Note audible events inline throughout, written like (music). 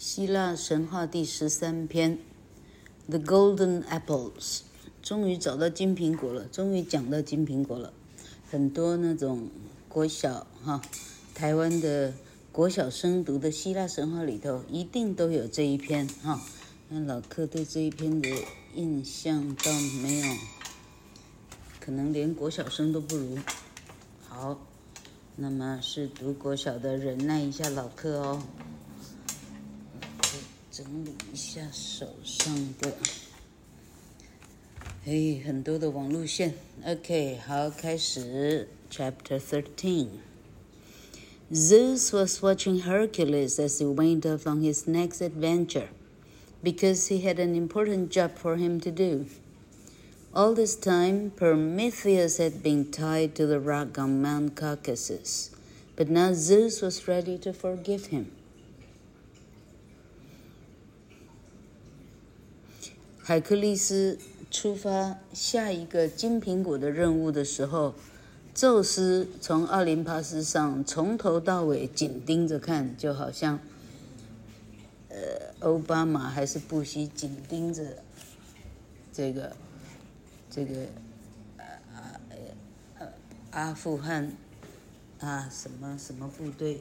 希腊神话第十三篇，《The Golden Apples》，终于找到金苹果了，终于讲到金苹果了。很多那种国小哈，台湾的国小生读的希腊神话里头，一定都有这一篇哈。那老客对这一篇的印象倒没有，可能连国小生都不如。好，那么是读国小的，忍耐一下老客哦。整理一下手上的，哎，很多的网路线。OK，好，开始。Chapter Thirteen. Zeus was watching Hercules as he went off on his next adventure, because he had an important job for him to do. All this time, Prometheus had been tied to the rock on Mount Caucasus, but now Zeus was ready to forgive him. 海克力斯出发下一个金苹果的任务的时候，宙斯从奥林帕斯上从头到尾紧盯着看，就好像，呃，奥巴马还是布希紧盯着这个这个啊啊呃阿富汗啊什么什么部队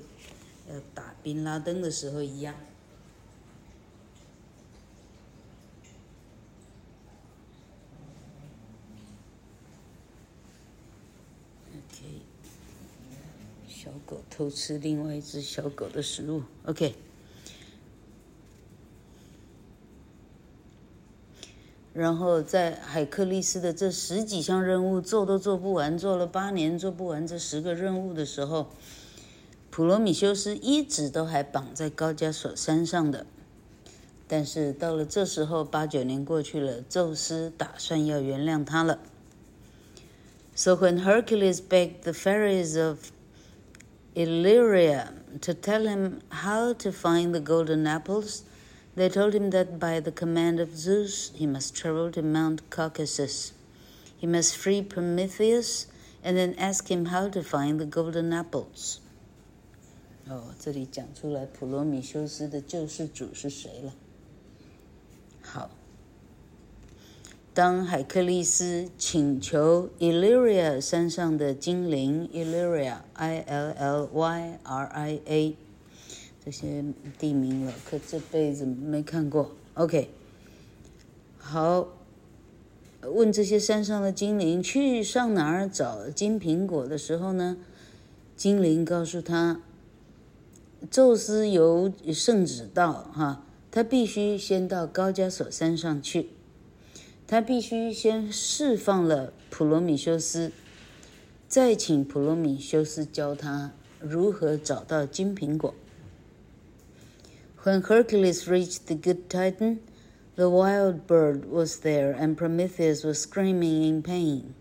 要打宾拉登的时候一样。小狗偷吃另外一只小狗的食物。OK，然后在海克利斯的这十几项任务做都做不完，做了八年做不完这十个任务的时候，普罗米修斯一直都还绑在高加索山上的。但是到了这时候，八九年过去了，宙斯打算要原谅他了。So when Hercules begged the fairies of Illyria to tell him how to find the golden apples, they told him that by the command of Zeus, he must travel to Mount Caucasus. He must free Prometheus and then ask him how to find the golden apples. 哦，这里讲出来普罗米修斯的救世主是谁了？好。 当海克力斯请求 Illyria 山上的精灵 Illyria，I L L Y R I A，这些地名了，可这辈子没看过。OK，好，问这些山上的精灵去上哪儿找金苹果的时候呢，精灵告诉他，宙斯有圣旨到哈，他必须先到高加索山上去。他必须先释放了普罗米修斯，再请普罗米修斯教他如何找到金苹果。When Hercules reached the good Titan, the wild bird was there, and Prometheus was screaming in pain.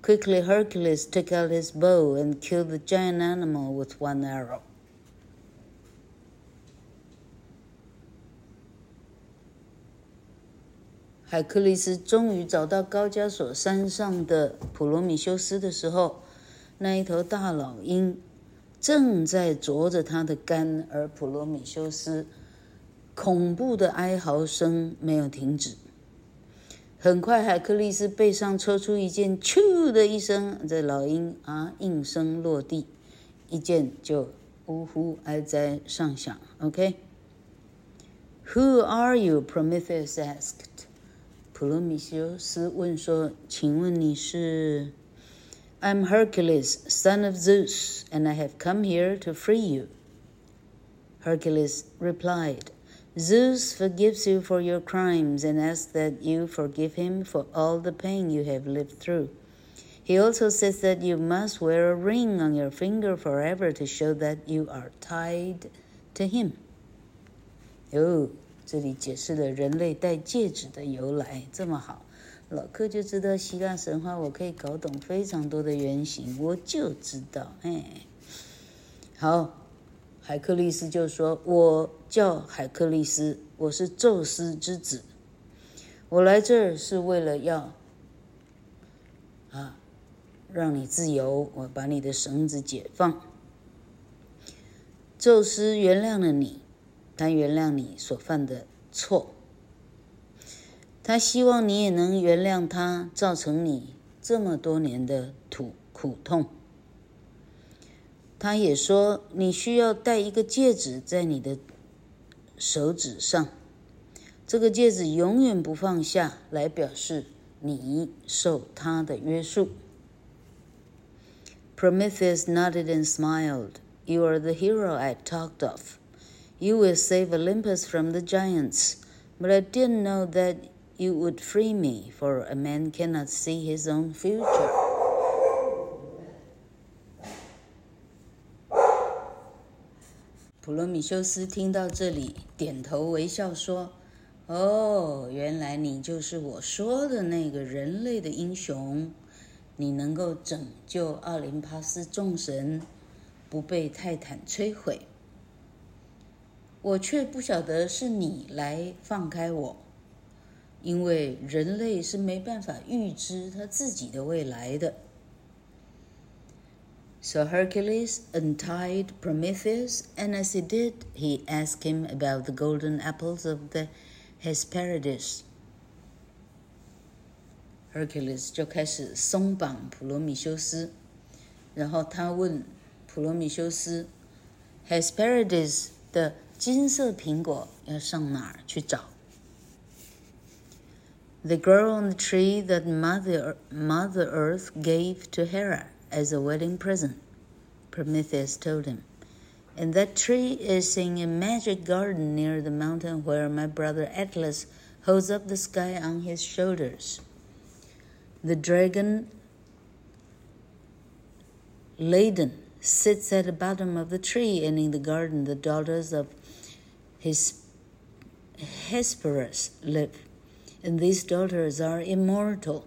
Quickly, Hercules took out his bow and killed the giant animal with one arrow. 海克利斯终于找到高加索山上的普罗米修斯的时候，那一头大老鹰正在啄着他的肝，而普罗米修斯恐怖的哀嚎声没有停止。很快，海克利斯背上抽出一箭，咻的一声，这老鹰啊应声落地，一箭就呜呼哀哉上响。OK，Who are you? Prometheus asked. 普罗米修斯问说：“请问你是？”“I'm Hercules, son of Zeus, and I have come here to free you.” Hercules replied, “Zeus forgives you for your crimes and asks that you forgive him for all the pain you have lived through. He also says that you must wear a ring on your finger forever to show that you are tied to him.” 哦。 这里解释了人类戴戒指的由来，这么好，老柯就知道希腊神话，我可以搞懂非常多的原型，我就知道，哎，好，海克力斯就说：“我叫海克力斯，我是宙斯之子，我来这儿是为了要啊，让你自由，我把你的绳子解放。宙斯原谅了你。”他原谅你所犯的错，他希望你也能原谅他造成你这么多年的苦苦痛。他也说你需要戴一个戒指在你的手指上，这个戒指永远不放下，来表示你受他的约束。Prometheus nodded and smiled. You are the hero I talked of. You will save Olympus from the giants, but I didn't know that you would free me, for a man cannot see his own future. 普罗米修斯听到这里，点头微笑说：“哦，原来你就是我说的那个人类的英雄。你能够拯救奥林帕斯众神，不被泰坦摧毁。我却不晓得是你来放开我，因为人类是没办法预知他自己的未来的。” So Hercules untied Prometheus, and as he did, he asked him about the golden apples of the Hesperides. Hercules 就开始松绑普罗米修斯，然后他问普罗米修斯：“Hesperides 的金色苹果要上哪儿去找？”The girl on the tree that Mother Mother Earth gave to Hera. as a wedding present, Prometheus told him. And that tree is in a magic garden near the mountain where my brother Atlas holds up the sky on his shoulders. The dragon Ladon sits at the bottom of the tree, and in the garden the daughters of his Hesperus live, and these daughters are immortal.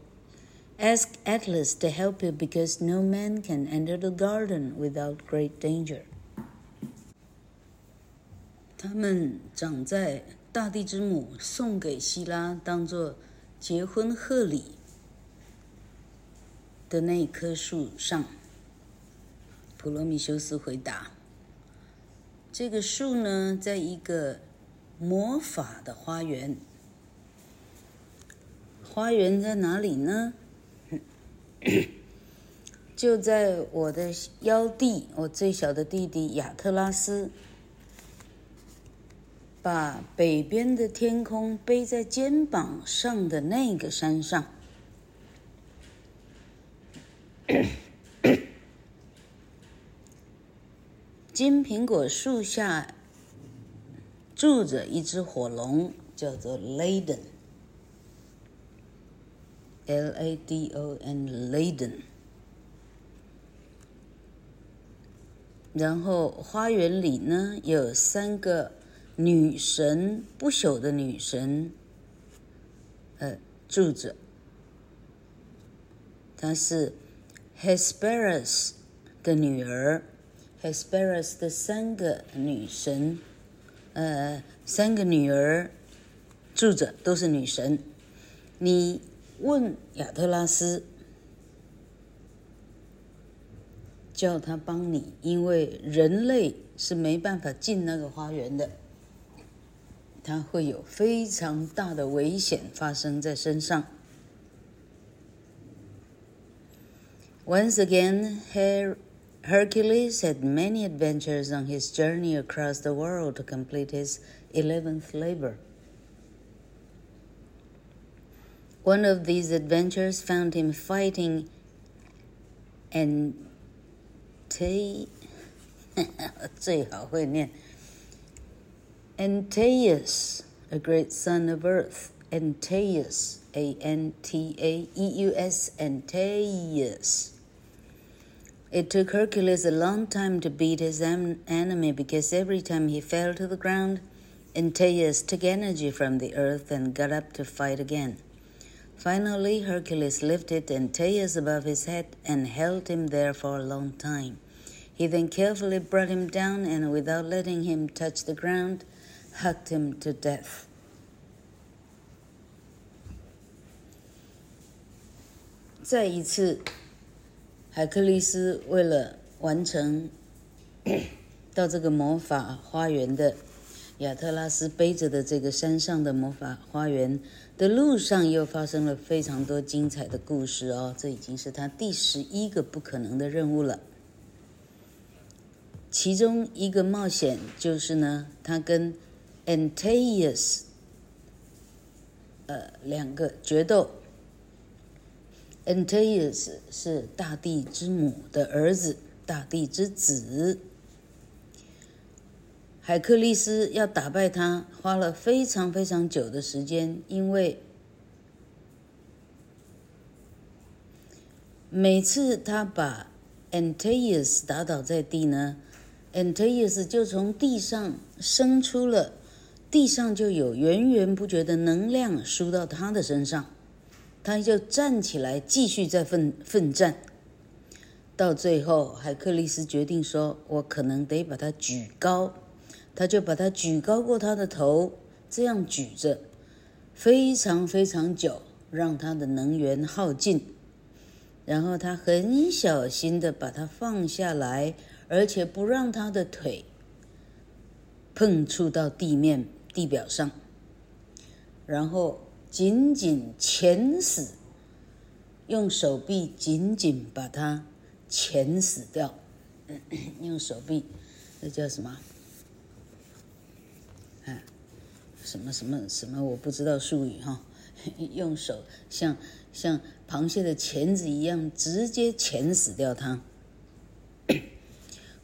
Ask Atlas to help you because no man can enter the garden without great danger. 他们长在大地之母送给希拉当做结婚贺礼的那棵树上。普罗米修斯回答：“ 这个树呢，在一个魔法的花园。花园在哪里呢？” (coughs) 就在我的幺弟，我最小的弟弟亚特拉斯，把北边的天空背在肩膀上的那个山上，金苹果树下住着一只火龙，叫做 Ladon。L-A-D-O-N，Ladon。然后花园里呢，有三个女神，不朽的女神，呃，住着。她是 Hesperus 的女儿，Hesperus 的三个女神，呃，三个女儿住着，都是女神。你。问亚特拉斯，叫他帮你，因为人类是没办法进那个花园的，他会有非常大的危险发生在身上。Once again, Her Hercules had many adventures on his journey across the world to complete his 11th labor. One of these adventures found him fighting and (laughs) Antaeus, a great son of earth. Antaeus, A N T A E U S, Antaeus. It took Hercules a long time to beat his enemy because every time he fell to the ground, Antaeus took energy from the earth and got up to fight again. Finally, Hercules lifted Antaeus above his head and held him there for a long time. He then carefully brought him down and, without letting him touch the ground, hugged him to death. (laughs) 海克利斯为了完成 (clears throat) 到这个魔法花园的亚特拉斯背着的这个山上的魔法花园的路上，又发生了非常多精彩的故事哦。这已经是他第十一个不可能的任务了。其中一个冒险就是呢，他跟 Antaeus 呃两个决斗。Antaeus 是大地之母的儿子，大地之子。海克力斯要打败他，花了非常非常久的时间，因为每次他把 Antaeus 打倒在地呢，Antaeus 就从地上生出了，地上就有源源不绝的能量输到他的身上，他就站起来继续在奋奋战。到最后，海克力斯决定说：“我可能得把他举高。”他就把它举高过他的头，这样举着，非常非常久，让他的能源耗尽。然后他很小心地把它放下来，而且不让他的腿碰触到地面地表上。然后紧紧钳死，用手臂紧紧把它钳死掉。用手臂，那叫什么？什么什么什么我不知道术语哈，用手像像螃蟹的钳子一样直接钳死掉它。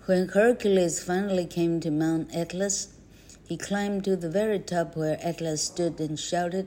When Hercules finally came to Mount Atlas, he climbed to the very top where Atlas stood and shouted,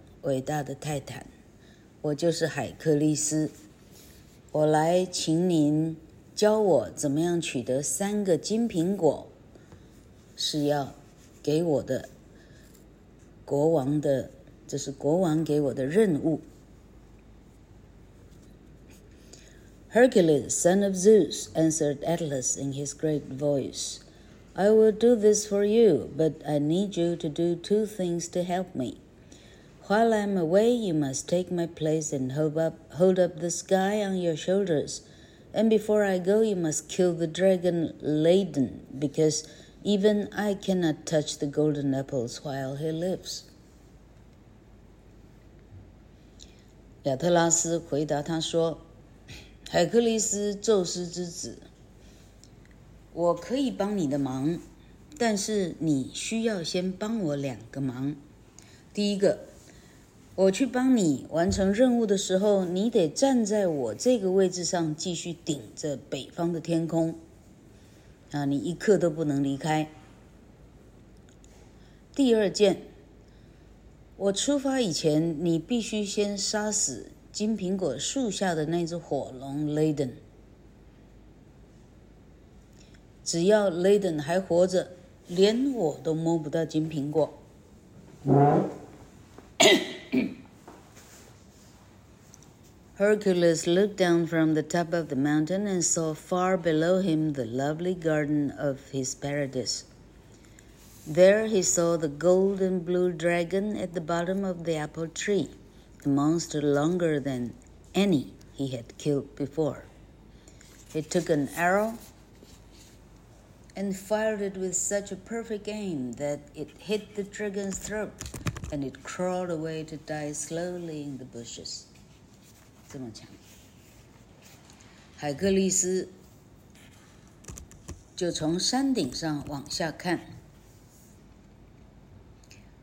伟大的泰坦，我就是海克利斯。我来请您教我怎么样取得三个金苹果，是要。”给我的国王的，这是国王给我的任务。Hercules, son of Zeus, answered Atlas in his great voice, "I will do this for you, but I need you to do two things to help me. While I'm away, you must take my place and hold up, hold up the sky on your shoulders. And before I go, you must kill the dragon Ladon, because Even I cannot touch the golden apples while he lives。亚特拉斯回答他说：“海克力斯，宙斯之子，我可以帮你的忙，但是你需要先帮我两个忙。第一个， 我去帮你完成任务的时候，你得站在我这个位置上，继续顶着北方的天空。”啊，你一刻都不能离开。第二件，我出发以前，你必须先杀死金苹果树下的那只火龙雷登。只要雷登还活着，连我都摸不到金苹果。(clears throat) Hercules looked down from the top of the mountain and saw far below him the lovely garden of his paradise. There he saw the gold and blue dragon at the bottom of the apple tree, a monster longer than any he had killed before. He took an arrow and fired it with such a perfect aim that it hit the dragon's throat, and it crawled away to die slowly in the bushes. 这么强，海克力斯就从山顶上往下看，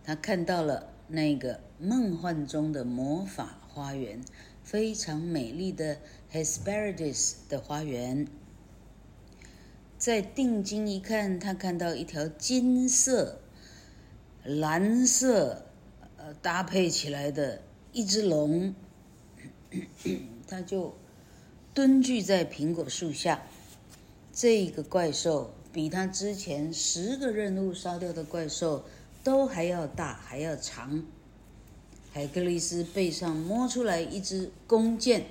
他看到了那个梦幻中的魔法花园，非常美丽的 Hesperides 的花园。再定睛一看，他看到一条金色、蓝色搭配起来的一只龙。(coughs) 他就蹲踞在苹果树下，这个怪兽比他之前十个任务烧掉的怪兽都还要大，还要长。海格力斯背上摸出来一支弓箭，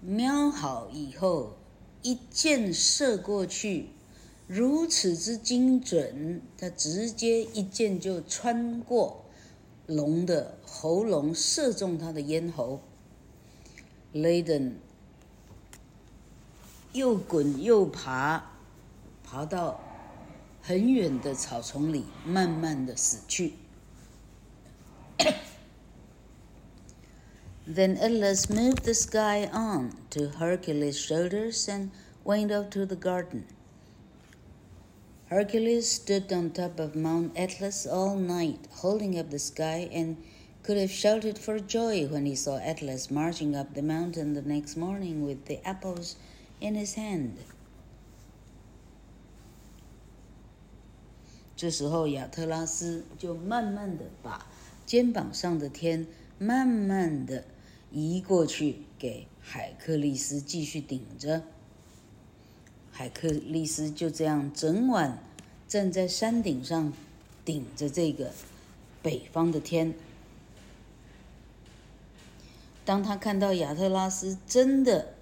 瞄好以后，一箭射过去，如此之精准，他直接一箭就穿过龙的喉咙，射中他的咽喉。雷登又滚又爬，爬到很远的草丛里，慢慢的死去。 Then (coughs) Atlas moved the sky on to Hercules' shoulders and went off to the garden. Hercules stood on top of Mount Atlas all night, holding up the sky, and could have shouted for joy when he saw Atlas marching up the mountain the next morning with the apples in his hand. 这时候，亚特拉斯就慢慢的把肩膀上的天慢慢的移过去，给海克力斯继续顶着。 海克力斯就这样整晚站在山顶上，顶着这个北方的天。当他看到亚特拉斯真的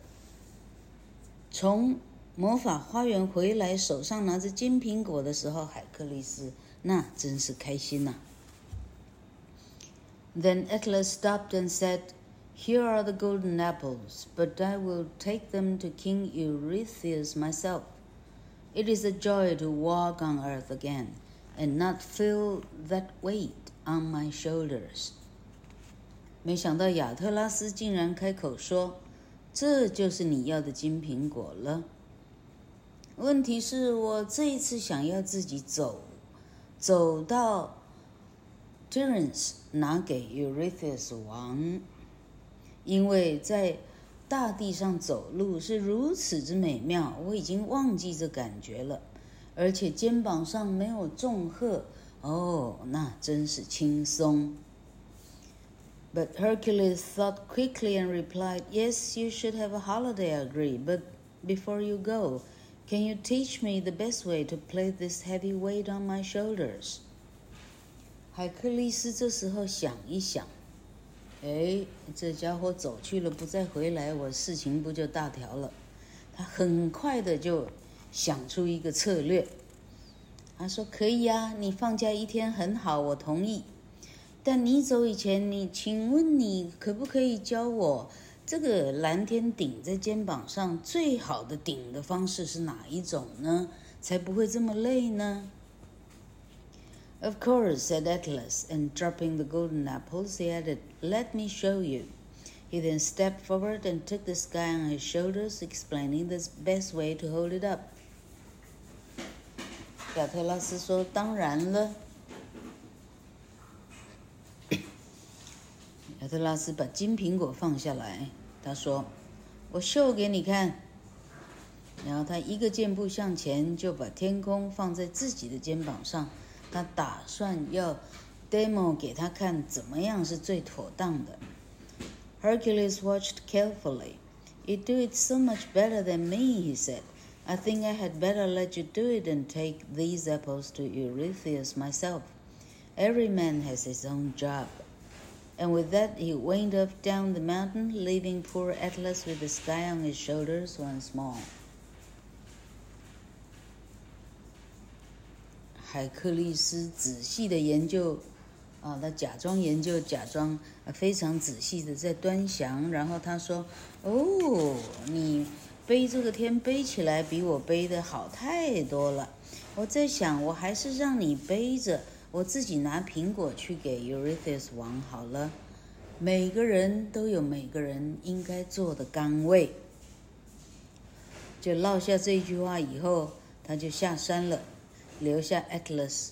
从魔法花园回来，手上拿着金苹果的时候，海克力斯那真是开心呐、Then Atlas stopped and said, "Here are the golden apples, but I will take them to King Eurystheus myself. It is a joy to walk on earth again, and not feel that weight on my shoulders." 没想到亚特拉斯竟然开口说：“这就是你要的金苹果了。”问题是我这一次想要自己走，走到。Tiryns 拿给 Eurystheus 王， 因为在大地上走路是如此之美妙，我已经忘记这感觉了，而且肩膀上没有重荷，哦，那真是轻松。But Hercules thought quickly and replied, "Yes, you should have a holiday, agree. But before you go, can you teach me the best way to place this heavy weight on my shoulders?" 海克利斯这时候想一想，哎，这家伙走去了，不再回来，我事情不就大条了？他很快的就想出一个策略。他说：“可以呀，你放假一天很好，我同意。但你走以前，你请问你可不可以教我这个蓝天顶在肩膀上最好的顶的方式是哪一种呢？才不会这么累呢？” Of course, said Atlas, and dropping the golden apples, he added, Let me show you. He then stepped forward and took the sky on his shoulders, explaining the best way to hold it up. 亚特拉斯说：“当然了。”亚特拉斯把金苹果放下来，他说：“我秀给你看。”然后他一个箭步向前，就把天空放在自己的肩膀上。他打算要 demo 给他看，怎么样是最妥当的。Hercules watched carefully. You do it so much better than me, he said. I think I had better let you do it and take these apples to Eurystheus myself. Every man has his own job. And with that, he went off down the mountain, leaving poor Atlas with the sky on his shoulders once more. 海克力斯仔细的研究， 啊，他假装研究，假装非常仔细的在端详。然后他说：“哦，你背这个天背起来比我背的好太多了。我在想，我还是让你背着，我自己拿苹果去给 Eurythis 王好了。每个人都有每个人应该做的岗位。”就落下这句话以后，他就下山了。留下 Atlas，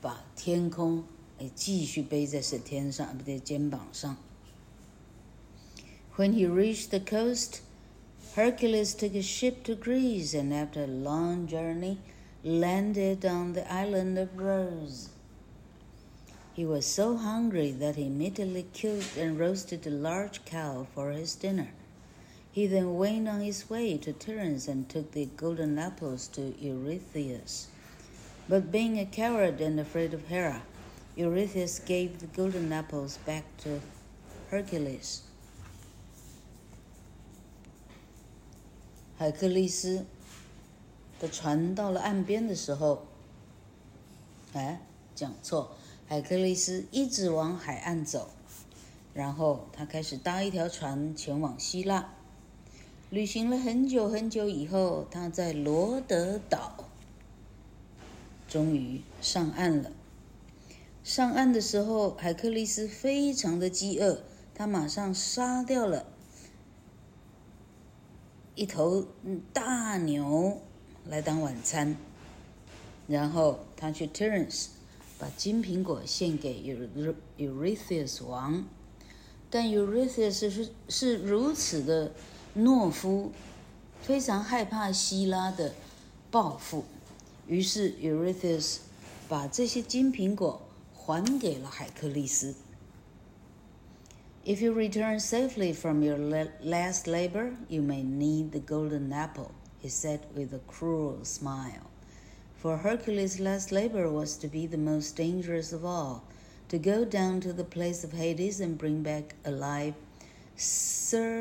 把天空诶继续背在是天上，不对，肩膀上。When he reached the coast, Hercules took a ship to Greece, and after a long journey, landed on the island of Rhodes. He was so hungry that he immediately killed and roasted a large cow for his dinner. He then went on his way to Tiryns and took the golden apples to Eurystheus. But being a coward and afraid of Hera, Eurystheus gave the golden apples back to Hercules. 海克力斯的船到了岸边的时候，哎，讲错，海克力斯一直往海岸走，然后他开始搭一条船前往希腊。旅行了很久很久以后，他在罗德岛终于上岸了。上岸的时候，海克力斯非常的饥饿，他马上杀掉了一头大牛来当晚餐，然后他去 Tiryns 把金苹果献给 Eurystheus 王，但 Eurystheus 是是如此的。懦夫非常害怕希拉的报复，于是 Eurystheus 把这些金苹果还给了海克力斯。If you return safely from your last labor, you may need the golden apple, he said with a cruel smile. For Hercules' last labor was to be the most dangerous of all, to go down to the place of Hades and bring back alive Cerberus,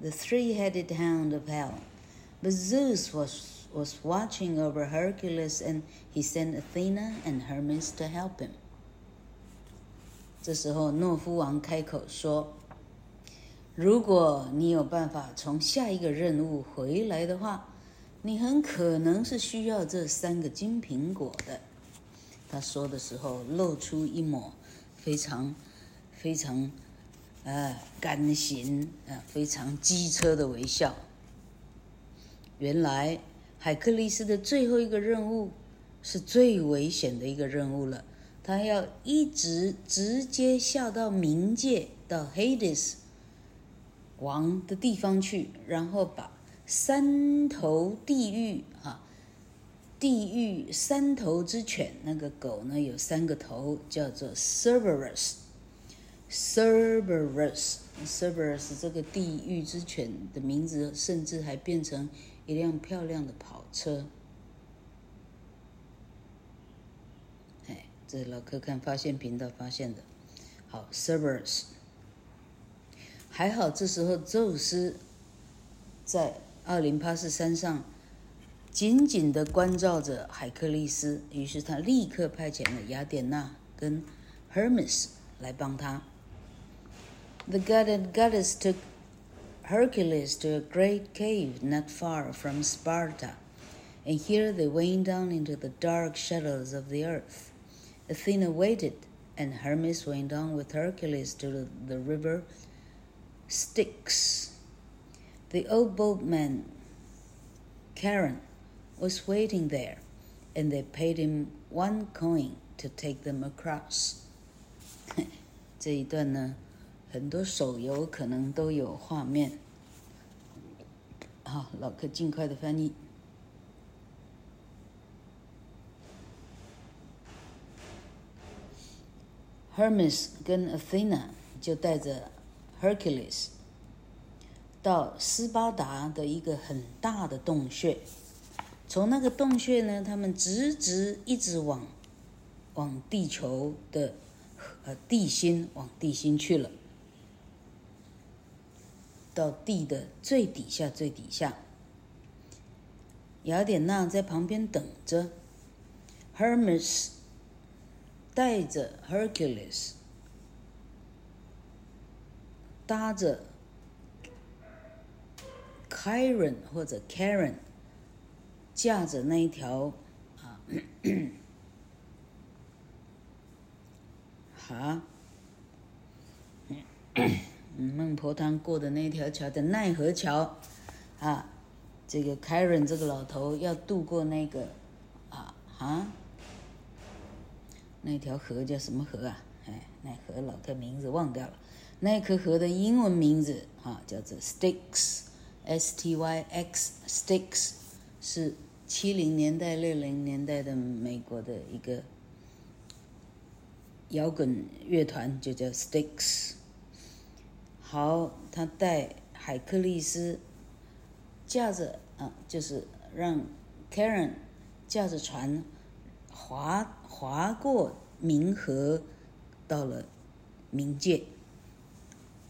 the three-headed hound of hell. But Zeus was, was watching over Hercules, and he sent Athena and Hermes to help him. 这时候，诺夫王开口说：“如果你有办法从下一个任务回来的话，你很可能是需要这三个金苹果的。”他说的时候，露出一抹非常非常。呃，甘心呃，非常机车的微笑。原来海克力斯的最后一个任务是最危险的一个任务了，他要一直直接下到冥界，到 Hades 王的地方去，然后把三头地狱啊，地狱三头之犬，那个狗呢有三个头，叫做 Cerberus。Cerberus，Cerberus 这个地狱之犬的名字，甚至还变成一辆漂亮的跑车。哎，这老客看发现频道发现的。好，servers 还好这时候宙斯在奥林帕斯山上紧紧地关照着海克利斯，于是他立刻派遣了雅典娜跟 Hermes 来帮他。The god and goddess took Hercules to a great cave not far from Sparta, and here they went down into the dark shadows of the earth. Athena waited, and Hermes went on with Hercules to the, the river Styx. The old boatman, Charon, was waiting there, and they paid him one coin to take them across. (laughs) 这一段呢？ 很多手游可能都有画面。好，老柯尽快的翻译。Hermes 跟 Athena 就带着 Hercules 到斯巴达的一个很大的洞穴，从那个洞穴呢，他们直直一直往往地球的呃地心往地心去了。到地的最底下，最底下。雅典娜在旁边等着。Hermes 带着 Hercules，搭着 Chiron 或者 Karen 架着那一条啊，(clears throat) 哈。孟婆汤过的那条桥的奈何桥，啊，这个凯伦这个老头要渡过那个，啊啊，那条河叫什么河啊？哎，奈何老太名字忘掉了。那颗河的英文名字啊叫做 Styx，S T Y X，Styx 是七零年代六零年代的美国的一个摇滚乐团，就叫 Styx。好，他带海克利斯驾着啊，就是让 Karen 驾着船划划过冥河，到了冥界。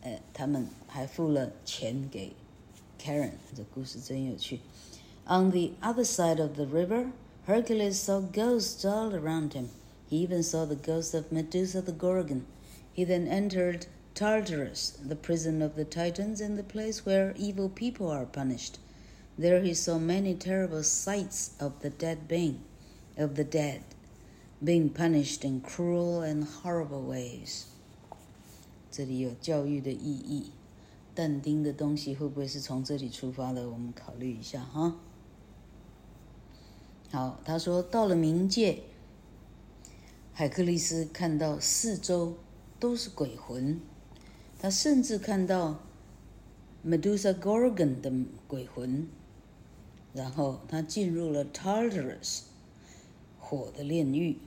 呃，他们还付了钱给 Karen，这故事真有趣。On the other side of the river, Hercules saw ghosts all around him. He even saw the ghost of Medusa the Gorgon. He then entered Tartarus, the prison of the Titans, and the place where evil people are punished. There he saw many terrible sights of the dead being, of the dead, being punished in cruel and horrible ways. 这里有教育的意义，但丁的东西会不会是从这里出发的？我们考虑一下哈。好，他说到了冥界，海克力斯看到四周都是鬼魂。 他甚至看到 Medusa Gorgon 的鬼魂，然后他进入了 Tartarus 火的炼狱，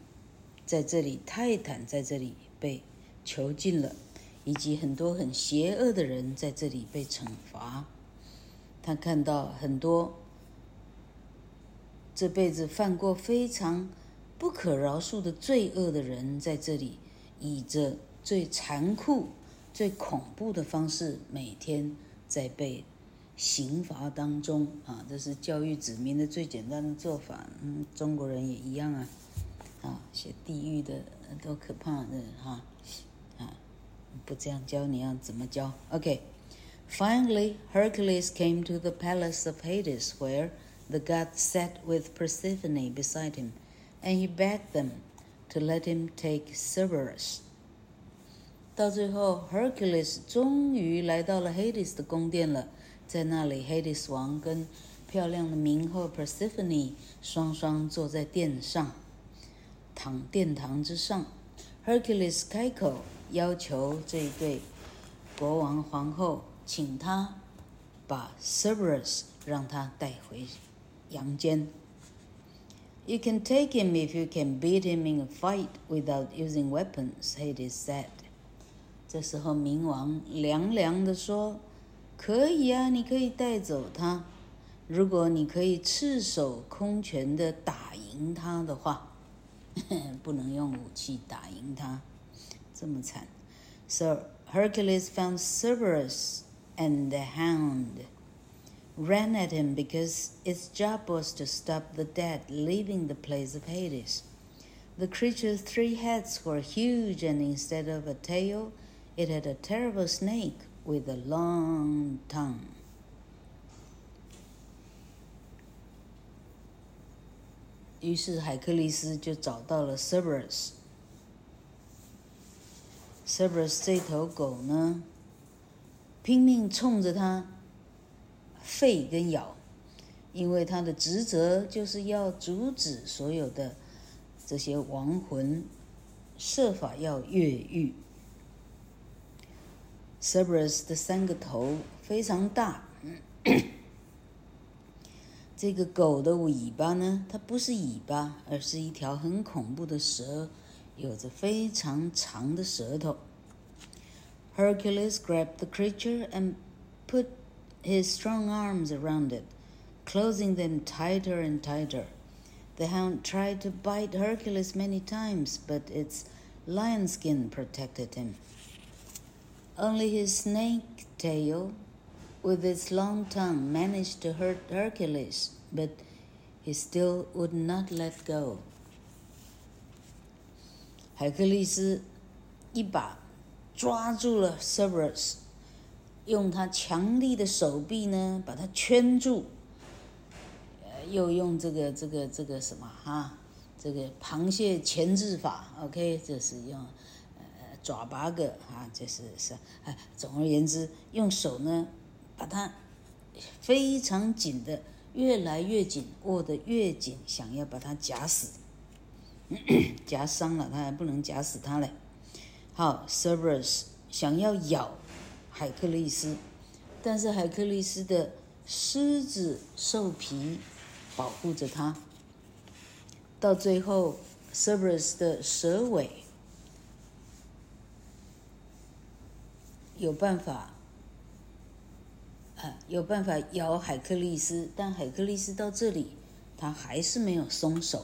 在这里泰坦在这里被囚禁了，以及很多很邪恶的人在这里被惩罚。他看到很多这辈子犯过非常不可饶恕的罪恶的人在这里，以着最残酷。最恐怖的方式，每天在被刑罚当中啊！这是教育子民的最简单的做法。嗯，中国人也一样啊，啊，写地狱的多可怕的哈啊！不这样教，你要怎么教？OK。Finally, Hercules came to the palace of Hades, where the gods sat with Persephone beside him, and he begged them to let him take Cerberus. 到最后，Hercules 终于来到了 Hades 的宫殿了。在那里，Hades 王跟漂亮的冥后 Persephone 双双坐在殿上，躺殿堂之上。Hercules 开口要求这一对国王皇后，请他把 Cerberus 让他带回阳间。You can take him if you can beat him in a fight without using weapons, Hades said. 这时候，冥王凉凉地说：“可以啊，你可以带走他。如果你可以赤手空拳地打赢他的话，不能用武器打赢他，这么惨。” (laughs) So Hercules found Cerberus and the hound ran at him because its job was to stop the dead leaving the place of Hades. The creature's three heads were huge, and instead of a tail, It had a terrible snake with a long tongue. 于是海克力斯就找到了 Cerberus。Cerberus 这头狗呢，拼命冲着他吠跟咬，因为他的职责就是要阻止所有的这些亡魂设法要越狱。Cerberus 的三个头非常大，(coughs) 这个狗的尾巴呢，它不是尾巴，而是一条很恐怖的蛇，有着非常长的舌头。Hercules grabbed the creature and put his strong arms around it, closing them tighter and tighter. The hound tried to bite Hercules many times, but its lion skin protected him. Only his snake tail, with its long tongue, managed to hurt Hercules, but he still would not let go. 海克力斯一把抓住了 Severus，用他强力的手臂呢把他圈住，呃，又用这个这个这个什么哈，这个螃蟹钳制法，OK，这是用。爪八个啊，就是是，哎，总而言之，用手呢，把它非常紧的，越来越紧，握得越紧，想要把它夹死，(coughs) 夹伤了，他还不能夹死他嘞。好，Cerberus 想要咬海克力斯，但是海克力斯的狮子兽皮保护着他，到最后，Cerberus 的蛇尾。有办法 啊，有办法咬海克力斯，但海克力斯到这里，他还是没有松手。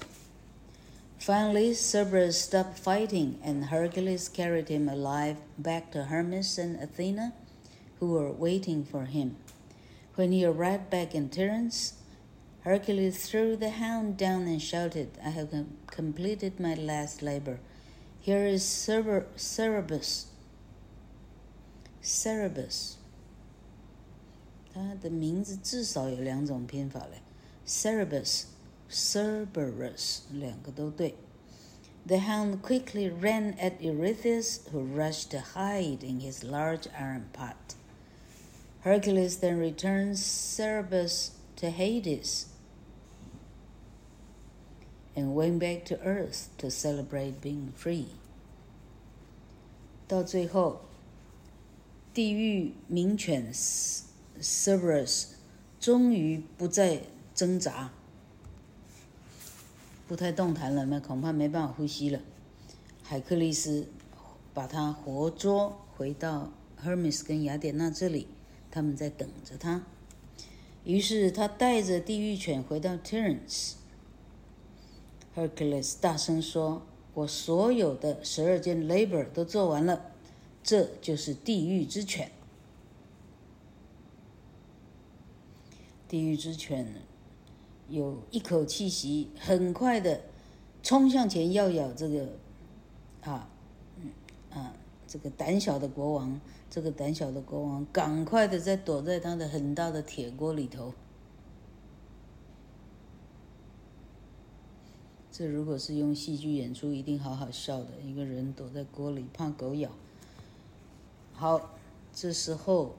Finally, Cerberus stopped fighting, and Hercules carried him alive back to Hermes and Athena, who were waiting for him. When he arrived back in Tiryns, Hercules threw the hound down and shouted, I have completed my last labor. Here is Cerber Cerberus. Cerberus. 它的名字至少有两种拼法嘞，Cerberus, Cerberus，两个都对。The hound quickly ran at Eurystheus, who rushed to hide in his large iron pot. Hercules then returns Cerberus to Hades and went back to Earth to celebrate being free. 到最后， 地狱名犬。Cerberus 终于不再挣扎，不太动弹了，那恐怕没办法呼吸了。海克力斯把他活捉回到 Hermes 跟雅典娜这里，他们在等着他。于是他带着地狱犬回到 Terence。Hercules 大声说：“我所有的十二件 labor 都做完了，这就是地狱之犬。”地狱之犬有一口气息，很快的冲向前要咬这个啊，嗯啊，这个胆小的国王。这个胆小的国王赶快的在躲在他的很大的铁锅里头。这如果是用戏剧演出，一定好好笑的。一个人躲在锅里，怕狗咬。好，这时候。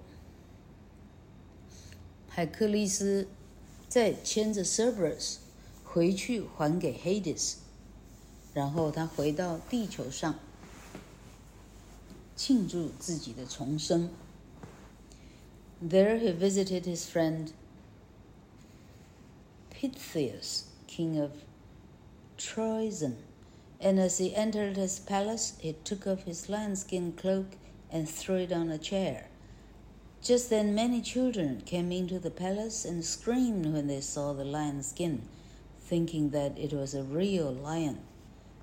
海克力斯再牵着 Cerberus 回去还给 Hades，然后他回到地球上庆祝自己的重生。There he visited his friend Pittheus, king of Troezen, and as he entered his palace, he took off his lion-skin cloak and threw it on a chair. Just then, many children came into the palace and screamed when they saw the lion's skin, thinking that it was a real lion.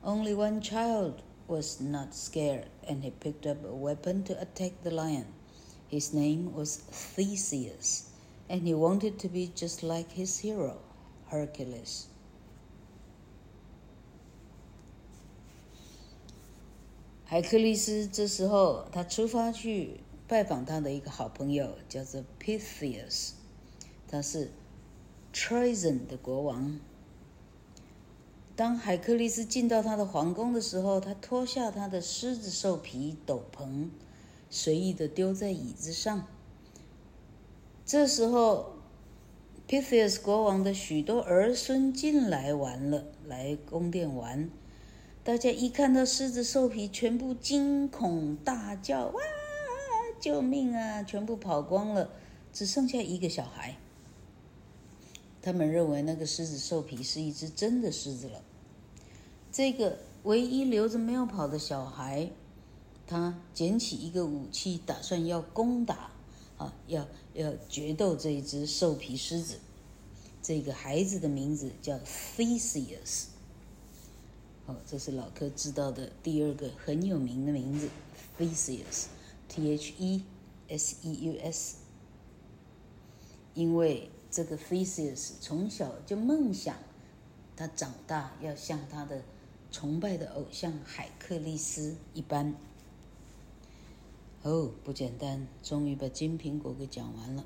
Only one child was not scared, and he picked up a weapon to attack the lion. His name was Theseus, and he wanted to be just like his hero, Hercules. 海克力斯这时候，他出发去。拜访他的一个好朋友叫做 pithias 他是 Troezen 的国王。当海克力斯进到他的皇宫的时候，他脱下他的狮子兽皮斗篷，随意的丢在椅子上。这时候 pithias 国王的许多儿孙进来玩了，来宫殿玩。大家一看到狮子兽皮，全部惊恐大叫：“哇！”救命啊！全部跑光了，只剩下一个小孩。他们认为那个狮子兽皮是一只真的狮子了。这个唯一留着没有跑的小孩，他捡起一个武器，打算要攻打啊，要要决斗这一只兽皮狮子。这个孩子的名字叫 Theseus。哦，这是老柯知道的第二个很有名的名字，Theseus。T H E S E U S，因为这个 Theseus 从小就梦想，他长大要像他的崇拜的偶像海克力斯一般。哦，不简单，终于把金苹果给讲完了。